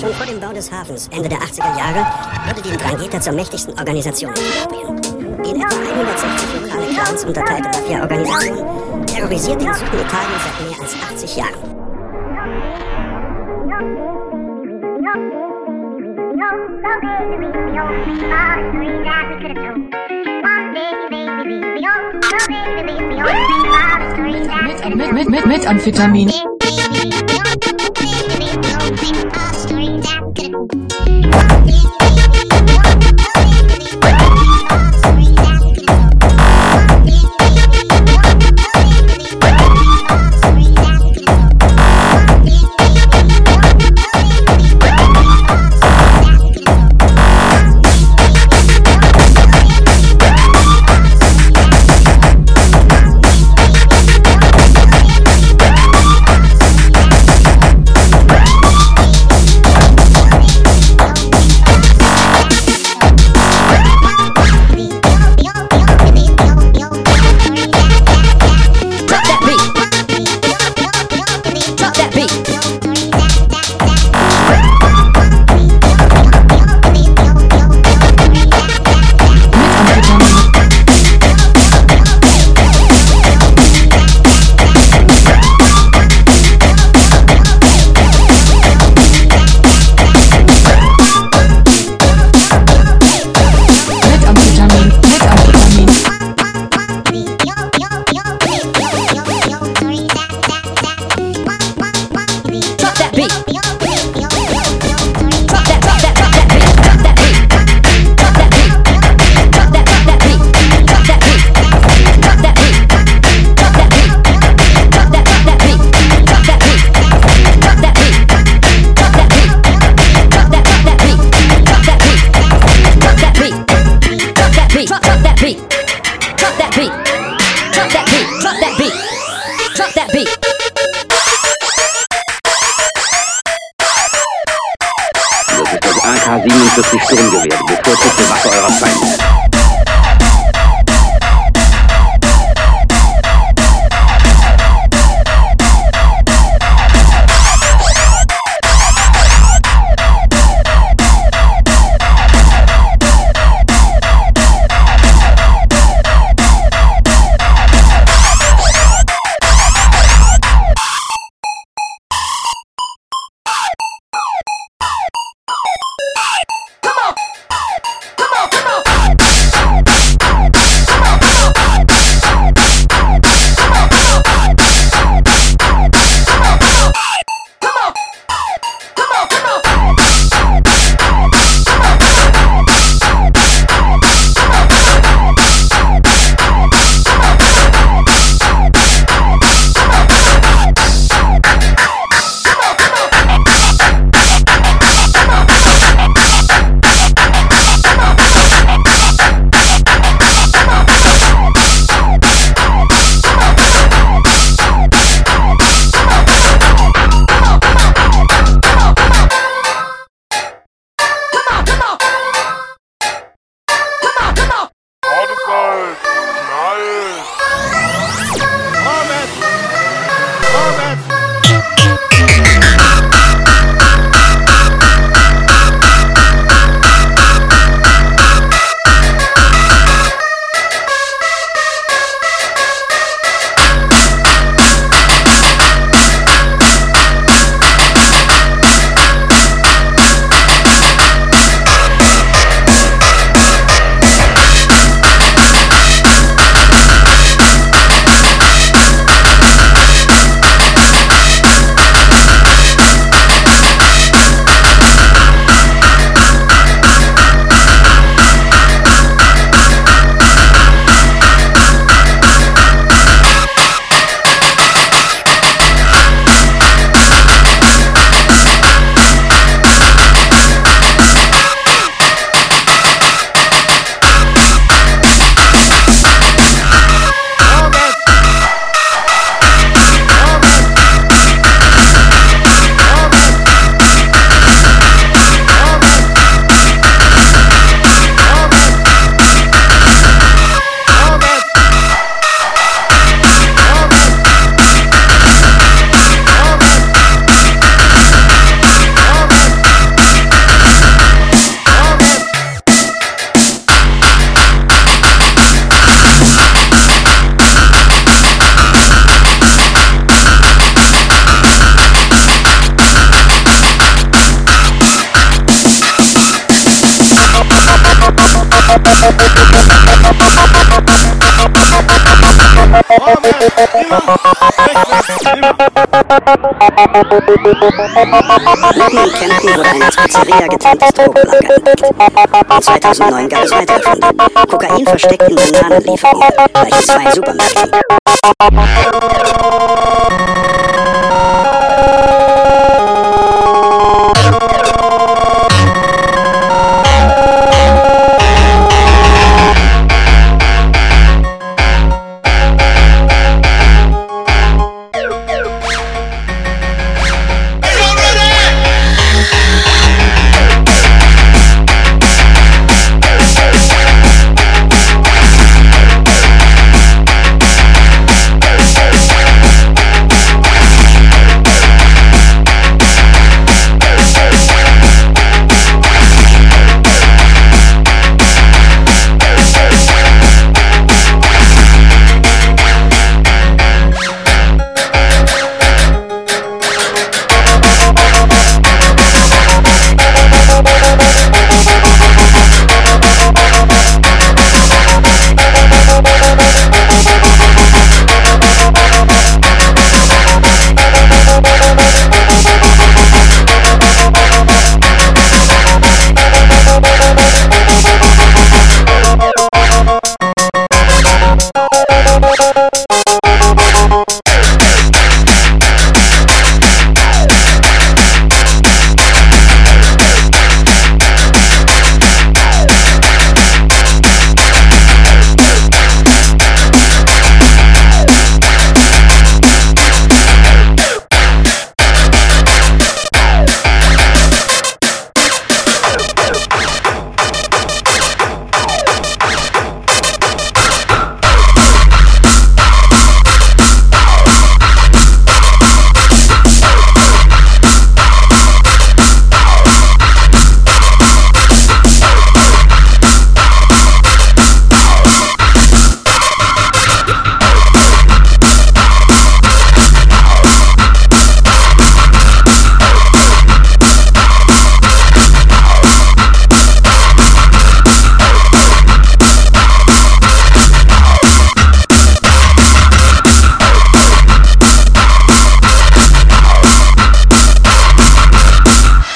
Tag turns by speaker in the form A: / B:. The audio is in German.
A: Schon vor dem Bau des Hafens Ende der 80er Jahre wurde die Drangheta zur mächtigsten Organisation in Kolumbien. Die in etwa 160 lokale Clans unterteilte Mafia-Organisation terrorisiert den Süden Italiens seit mehr als 80 Jahren.
B: Mit, mit, mit, mit Amphetamin.
C: AK-47 Sturmgewehr, bevorzugte Waffe eurer Feinde.
A: Mitten in Kempten wurde ein als Pizzeria getarntes Drogenlager entdeckt. In 2009 gab es weitere Funde. Kokain versteckt in Bananenlieferungen, in zwei Supermärkten.